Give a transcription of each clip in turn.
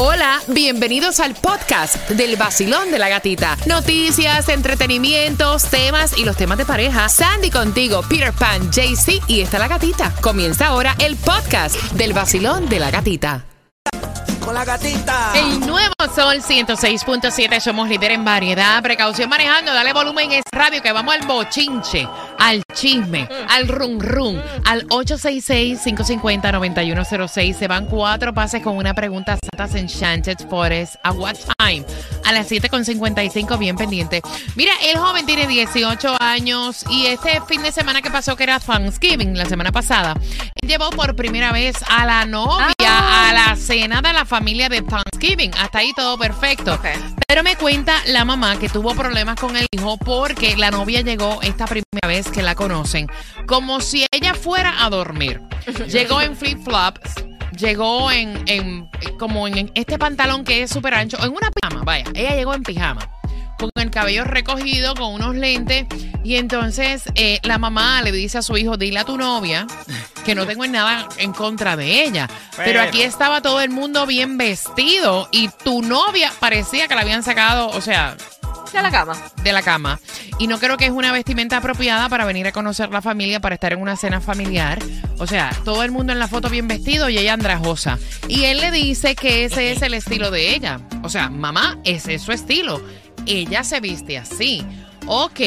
Hola, bienvenidos al podcast del vacilón de la gatita. Noticias, entretenimientos, temas y los temas de pareja. Sandy contigo, Peter Pan, JC y está la gatita. Comienza ahora el podcast del vacilón de la gatita. Con la gatita. El nuevo Sol 106.7, somos líder en variedad. Precaución manejando, dale volumen es radio que vamos al bochinche, al chisme, al rum rum, al 866-550-9106. Se van cuatro pases con una pregunta Santas Enchanted Forest. ¿A what time? A las 7.55, bien pendiente. Mira, el joven tiene 18 años y este fin de semana que pasó, que era Thanksgiving, la semana pasada, él llevó por primera vez a la novia a la cena de la familia de Thanksgiving. Hasta ahí todo perfecto. Pero me cuenta la mamá que tuvo problemas con el hijo porque la novia llegó esta primera vez que la conocen, como si ella fuera a dormir. Llegó en flip-flops. Llegó en, en- como en este pantalón que es súper ancho, en una pijama, vaya, ella llegó en pijama con el cabello recogido, con unos lentes. Y entonces eh, la mamá le dice a su hijo, dile a tu novia que no tengo nada en contra de ella. Pero, Pero- aquí estaba todo el mundo bien vestido y tu novia parecía que la habían sacado, o sea, De la cama. de la cama. Y no creo que es una vestimenta apropiada para venir a conocer la familia, para estar en una cena familiar. O sea, todo el mundo en la foto bien vestido y ella andrajosa. Y él le dice que ese es el estilo de ella. O sea, mamá, ese es su estilo. Ella se viste así. Ok.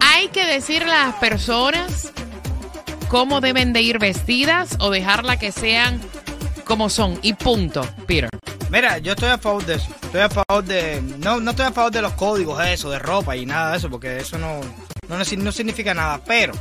Hay que decirle a las personas cómo deben de ir vestidas o dejarla que sean como son. Y punto, Peter. Mira, yo estoy a favor de eso. Estoy a favor de. No, no estoy a favor de los códigos, eso, de ropa y nada de eso, porque eso no, no, no, significa nada. Pero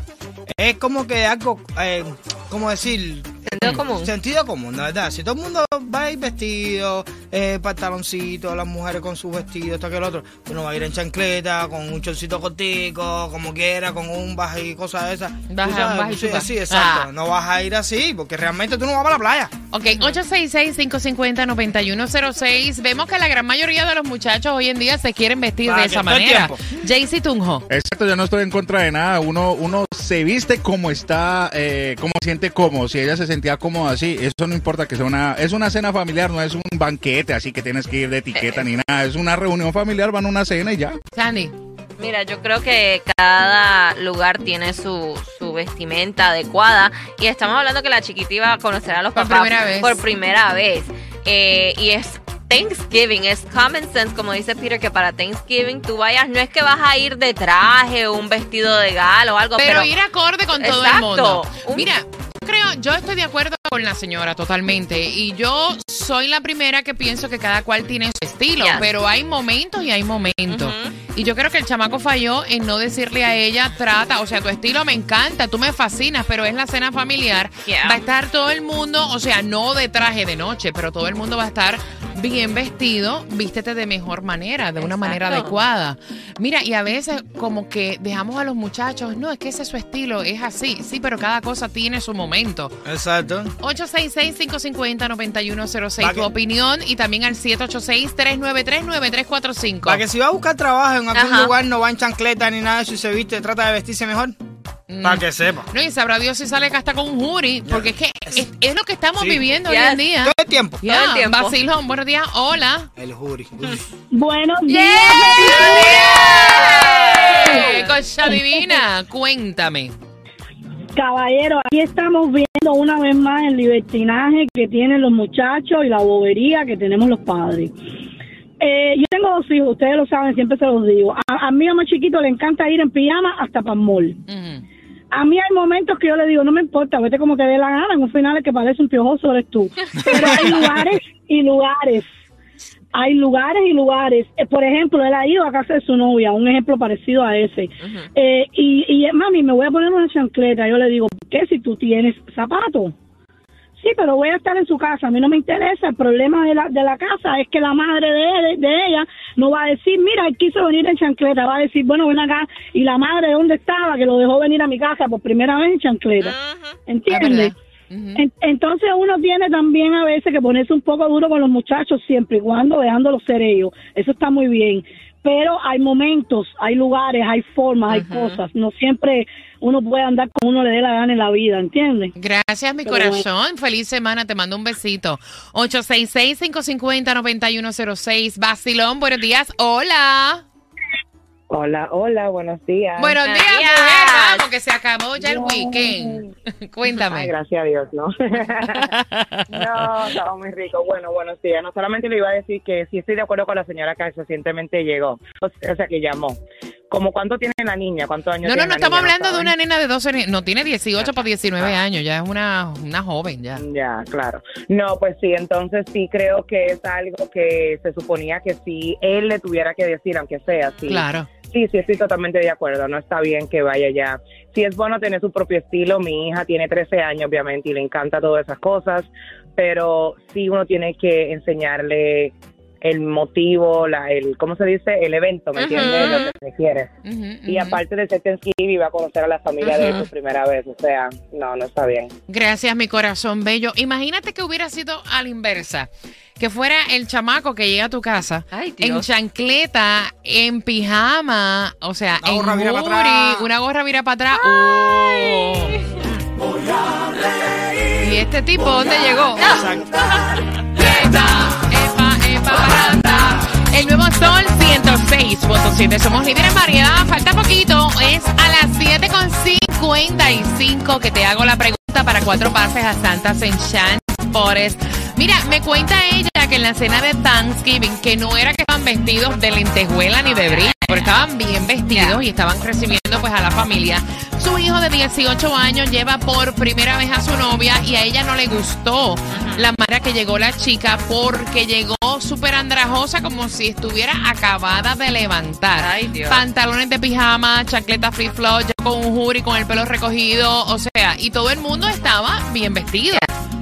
es como que algo. Eh, ¿Cómo decir? Sentido común. Sentido común, la verdad. Si todo el mundo va a ir vestido, eh, pantaloncito, las mujeres con sus vestidos, esto que el otro, uno va a ir en chancleta, con un chorcito cortico, como quiera, con un baja y cosas de esas. Baja, sabes, baja y sí, exacto. Ah. No vas a ir así, porque realmente tú no vas para la playa. Ok, 866-550-9106. Vemos que la gran mayoría de los muchachos hoy en día se quieren vestir Para de esa manera. Jaycee Tunjo. Exacto, yo no estoy en contra de nada. Uno, uno se viste como está, eh, como siente cómodo. Si ella se sentía cómoda así, eso no importa que sea una, es una cena familiar, no es un banquete, así que tienes que ir de etiqueta ni nada. Es una reunión familiar, van a una cena y ya. Sandy. Mira, yo creo que cada lugar tiene su, su vestimenta adecuada. Y estamos hablando que la chiquita iba a conocer a los Por papás primera vez. por primera vez. Eh, y es Thanksgiving, es common sense, como dice Peter, que para Thanksgiving tú vayas, no es que vas a ir de traje o un vestido de gala o algo, Pero, pero, ir acorde con todo el Exacto. mundo. Un- Mira, creo, yo estoy de acuerdo con la señora totalmente. Y yo soy la primera que pienso que cada cual tiene su estilo. Yes. Pero hay momentos y hay momentos. Y yo creo que el chamaco falló en no decirle a ella, trata, o sea, tu estilo me encanta, tú me fascinas, pero es la cena familiar. Yeah. Va a estar todo el mundo, o sea, no de traje de noche, pero todo el mundo va a estar bien vestido, vístete de mejor manera, de una Exacto. manera adecuada. Mira, y a veces como que dejamos a los muchachos, no, es que ese es su estilo, es así, sí, pero cada cosa tiene su momento. Exacto. 866-550-9106, Va tu que- opinión, y también al 786-393-9345. Para que si va a buscar trabajo en algún Ajá. lugar no va en chancleta ni nada de eso y se viste, trata de vestirse mejor. Mm. Para que sepa. No, y sabrá Dios si sale hasta con un jury, porque es que es, es lo que estamos Sí. viviendo hoy Yes. en día. Todo el tiempo. Ya, el tiempo. Vacilón, buenos días, hola. El jury. Buenos días. Eh, Cosa divina, cuéntame. Caballero, aquí estamos viendo una vez más el libertinaje que tienen los muchachos y la bobería que tenemos los padres. Eh, yo tengo dos hijos, ustedes lo saben, siempre se los digo. A, a mi más chiquito le encanta ir en pijama hasta para el mall. Ujú. A mí hay momentos que yo le digo, no me importa, vete como te dé la gana, en un final el que parece un piojoso eres tú. Pero hay lugares y lugares. Hay lugares y lugares. Eh, por ejemplo, él ha ido a casa de su novia, un ejemplo parecido a ese. Eh, y, y, mami, me voy a poner una chancleta. Yo le digo, ¿por qué si tú tienes zapatos? Sí, pero voy a estar en su casa, a mí no me interesa. El problema de la, de la casa es que la madre de, él- de ella no va a decir, mira, él quiso venir en chancleta, va a decir, bueno, ven acá. Y la madre, ¿dónde estaba? Que lo dejó venir a mi casa por primera vez en chancleta. Ujú. ¿Entiendes? Entonces uno tiene también a veces que ponerse un poco duro con los muchachos siempre y cuando dejándolos ser ellos. Eso está muy bien. Pero hay momentos, hay lugares, hay formas, hay cosas. No siempre uno puede andar como uno le dé la gana en la vida, ¿entiendes? Gracias, mi Pero corazón. Feliz semana. Te mando un besito. 866-550-9106. Basilón, buenos días. Hola. Hola, hola, buenos días. Buenos días, días. mujer. Vamos, que se acabó ya el weekend. Cuéntame. Ay, gracias a Dios, ¿no? no, estaba muy rico. Bueno, buenos días. No solamente le iba a decir que sí estoy de acuerdo con la señora que recientemente llegó, o sea, que llamó. ¿Cómo cuánto tiene la niña? ¿Cuántos años No, no, tiene no la estamos niña? hablando de una nena de 12 años. No, tiene 18 para 19 años. Ya es una, una joven, ya. Ya, claro. No, pues sí, entonces sí creo que es algo que se suponía que sí él le tuviera que decir, aunque sea sí. Claro. Sí, sí, estoy totalmente de acuerdo. No está bien que vaya ya. Sí es bueno tener su propio estilo. Mi hija tiene 13 años, obviamente, y le encanta todas esas cosas, pero sí uno tiene que enseñarle el motivo, la, el, ¿cómo se dice? El evento, ¿me entiendes? Lo que se quiere. Ujú, Y aparte de ser Thanksgiving, va a conocer a la familia de él por primera vez. O sea, no, no está bien. Gracias, mi corazón bello. Imagínate que hubiera sido a la inversa. Que fuera el chamaco que llega a tu casa Ay, en chancleta, en pijama, o sea, Una en gorra para una gorra vira para atrás. Oh. ¿Y este tipo dónde llegó? Sol 106.7. Somos líderes en variedad. Falta poquito. Es a las 7.55 que te hago la pregunta para cuatro pases a Santa Enchanted Forest. Mira, me cuenta ella que en la cena de Thanksgiving, que no era que estaban vestidos de lentejuela ni de brillo, pero estaban bien vestidos y estaban recibiendo pues a la familia. Su hijo de 18 años lleva por primera vez a su novia y a ella no le gustó la manera que llegó la chica porque llegó súper andrajosa como si estuviera acabada de levantar. Ay, Dios. Pantalones de pijama, chancleta free flow, con un jury, con el pelo recogido, o sea, y todo el mundo estaba bien vestido.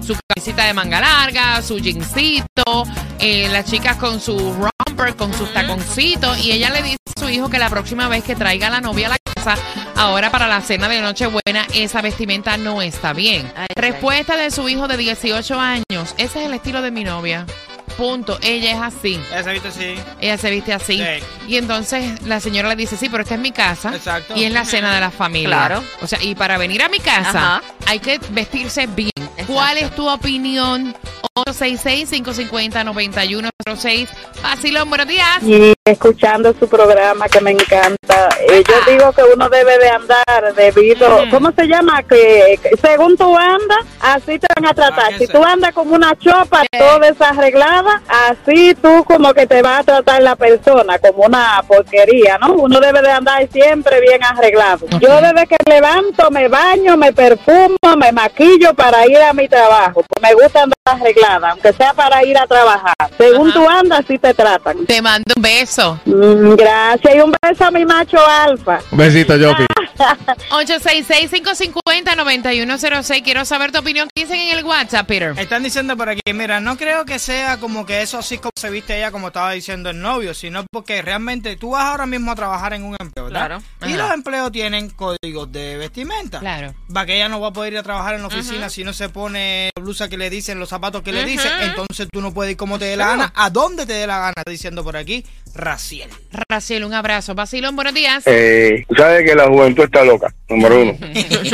Su camisita de manga larga, su jeansito, eh, las chicas con su romper, con sus taconcitos, y ella le dice a su hijo que la próxima vez que traiga a la novia a la casa, ahora para la cena de Nochebuena, esa vestimenta no está bien. Ay, Respuesta de su hijo de 18 años, ese es el estilo de mi novia. Punto. Ella es así. Ya se viste así. Ella se viste así. Sí. Y entonces la señora le dice, sí, pero esta es mi casa. Exacto. Y es la cena de la familia. Claro. O sea, y para venir a mi casa Ajá. hay que vestirse bien. Exacto. ¿Cuál es tu opinión? 866-550-9106. Vacilón, buenos días. y escuchando su programa que me encanta. Eh, yo digo que uno debe de andar debido. ¿cómo se llama? Que, que según tú andas, así te van a tratar. Ah, Si tú andas como una chopa Eh. toda desarreglada, así tú como que te va a tratar la persona como una porquería, ¿no? Uno debe de andar siempre bien arreglado. Yo desde que levanto, me baño, me perfumo, me maquillo para ir a mi trabajo. Me gusta andar arreglada, aunque sea para ir a trabajar. Según Ajá. tú andas, así te tratan. Te mando un beso. Mm, Gracias y un beso a mi macho alfa. Un besito, Jopi. 866-550-9106. Quiero saber tu opinión. ¿Qué dicen en el WhatsApp, Peter? Están diciendo por aquí, mira, no creo que sea como que eso así como se viste ella como estaba diciendo el novio, sino porque realmente tú vas ahora mismo a trabajar en un empleo, ¿verdad? Claro. Y Ajá. los empleos tienen códigos de vestimenta. Claro. Va que ella no va a poder ir a trabajar en la oficina si no se pone la blusa que le dicen, los zapatos que le Ujú. dicen, entonces tú no puedes ir como te dé la gana, a dónde te dé la gana, diciendo por aquí, Raciel. Raciel, un abrazo. Vacilón, buenos días. Eh, sabes que la juventud está loca, número uno.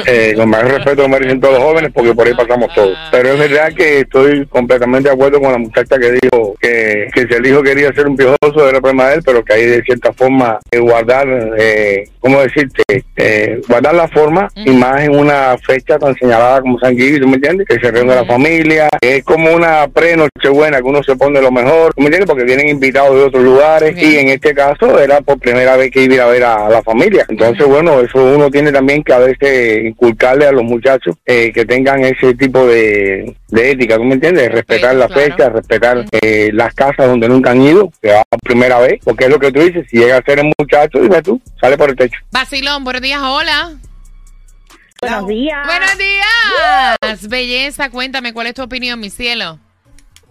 Eh, con más respeto que merecen todos los jóvenes, porque por ahí pasamos todos. Pero es verdad que estoy completamente de acuerdo con la muchacha que dijo que, que si el hijo quería ser un piojoso era problema de él, pero que hay de cierta forma eh, guardar, eh, ¿cómo decirte? Eh, guardar la forma y más en una fecha tan señalada como San Gil, ¿tú me entiendes? Que se reúne la familia, es como una pre-nochebuena que uno se pone lo mejor, ¿tú me entiendes? Porque vienen invitados de otros lugares Y en este caso era por primera vez que iba a ver a, la familia. Entonces, bueno, eso uno tiene también que a veces inculcarle a los muchachos eh, que tengan ese tipo de, de ética, ¿tú me entiendes? Respetar la claro. fecha, respetar eh, las casas donde nunca han ido, que va por primera vez, porque es lo que tú dices, si llega a ser el muchacho, dime tú, sale por el techo. Vacilón, buenos días. Hola. Buenos días. Buenos días. Belleza, cuéntame, ¿cuál es tu opinión, mi cielo?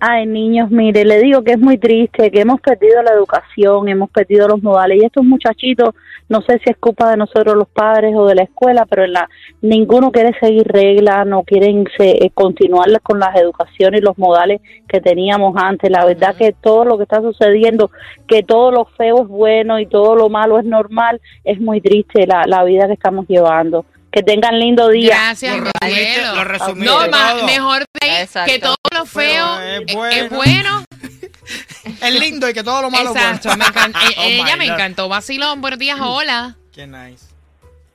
Ay, niños, mire, le digo que es muy triste, que hemos perdido la educación, hemos perdido los modales y estos muchachitos, no sé si es culpa de nosotros los padres o de la escuela, pero en la, ninguno quiere seguir reglas, no quieren eh, continuar con las educaciones y los modales que teníamos antes. La verdad que todo lo que está sucediendo, que todo lo feo es bueno y todo lo malo es normal, es muy triste la, la vida que estamos llevando. Que tengan lindo día. Gracias, Lo resumiste- lo resumiste No, mejor de ahí Exacto. que todo lo feo es bueno. es bueno. Es lindo y que todo lo malo es Exacto, bueno. me encanta. Eh, Oh, ella my me God. encantó. Vacilón, buenos días, hola. Qué nice.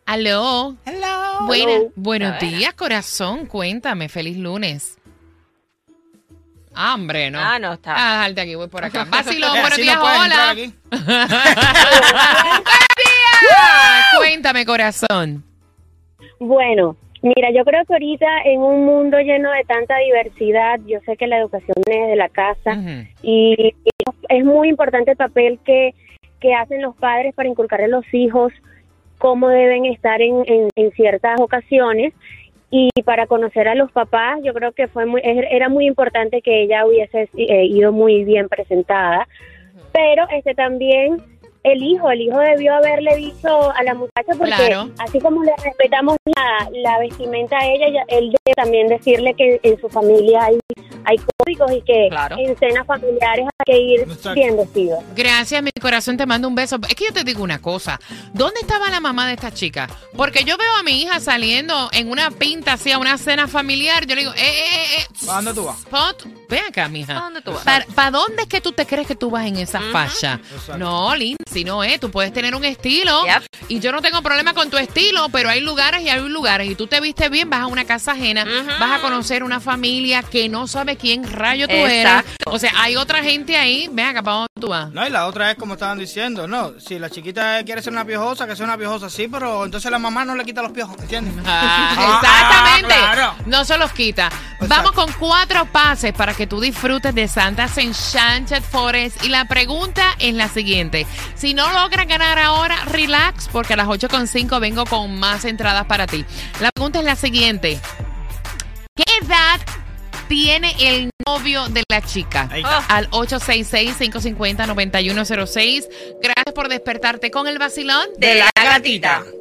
Aló. Hello. Buena- Hello. buenos días, corazón. Cuéntame, feliz lunes. Ah, hombre, no. Ah, no, está. Ah, dejarte aquí, voy por acá. Vacilón, Eh, buenos días, no hola. aquí. ¡Buenos días! Cuéntame, corazón. Bueno, mira, yo creo que ahorita en un mundo lleno de tanta diversidad, yo sé que la educación es de la casa y es muy importante el papel que, que hacen los padres para inculcarle a los hijos cómo deben estar en, en, en ciertas ocasiones. Y para conocer a los papás yo creo que fue muy, er- era muy importante que ella hubiese eh, ido muy bien presentada. Pero este también el hijo el hijo debió haberle dicho a la muchacha porque Claro. así como le respetamos la, la vestimenta a ella él debe también decirle que en su familia hay hay códigos y que Claro. en cenas familiares hay que ir Exacto. bien vestidos Gracias, mi corazón, te mando un beso. Es que yo te digo una cosa. ¿Dónde estaba la mamá de esta chica? Porque yo veo a mi hija saliendo en una pinta así a una cena familiar. Yo le digo, eh, eh, eh, eh. ¿Para dónde tú vas? Spot, ven acá, mija. ¿Para dónde tú vas? ¿Para dónde es que tú te crees que tú vas en esa facha? Exacto. No, Lindsay, no es. Tú puedes tener un estilo. Yep. Y yo no tengo problema con tu estilo, pero hay lugares y hay lugares. Y tú te viste bien, vas a una casa ajena, vas a conocer una familia que no sabe quién rayo tú eres. Exacto. O sea, hay otra gente ahí. Ven acá, ¿para dónde tú vas? No, y la otra es como estaban diciendo, no, si la chiquita quiere ser una piojosa, que sea una piojosa, sí, pero entonces la mamá no le quita los piojos, ¿entiendes? Ah, exactamente. ah, claro. No se los quita. Vamos con cuatro pases para que tú disfrutes de Santa's Enchanted Forest. Y la pregunta es la siguiente. Si no logras ganar ahora, relax, porque a las 8.5 vengo con más entradas para ti. La pregunta es la siguiente. ¿Qué edad tiene el novio de la chica? Al 866-550-9106. Gracias por despertarte con el vacilón De la gatita.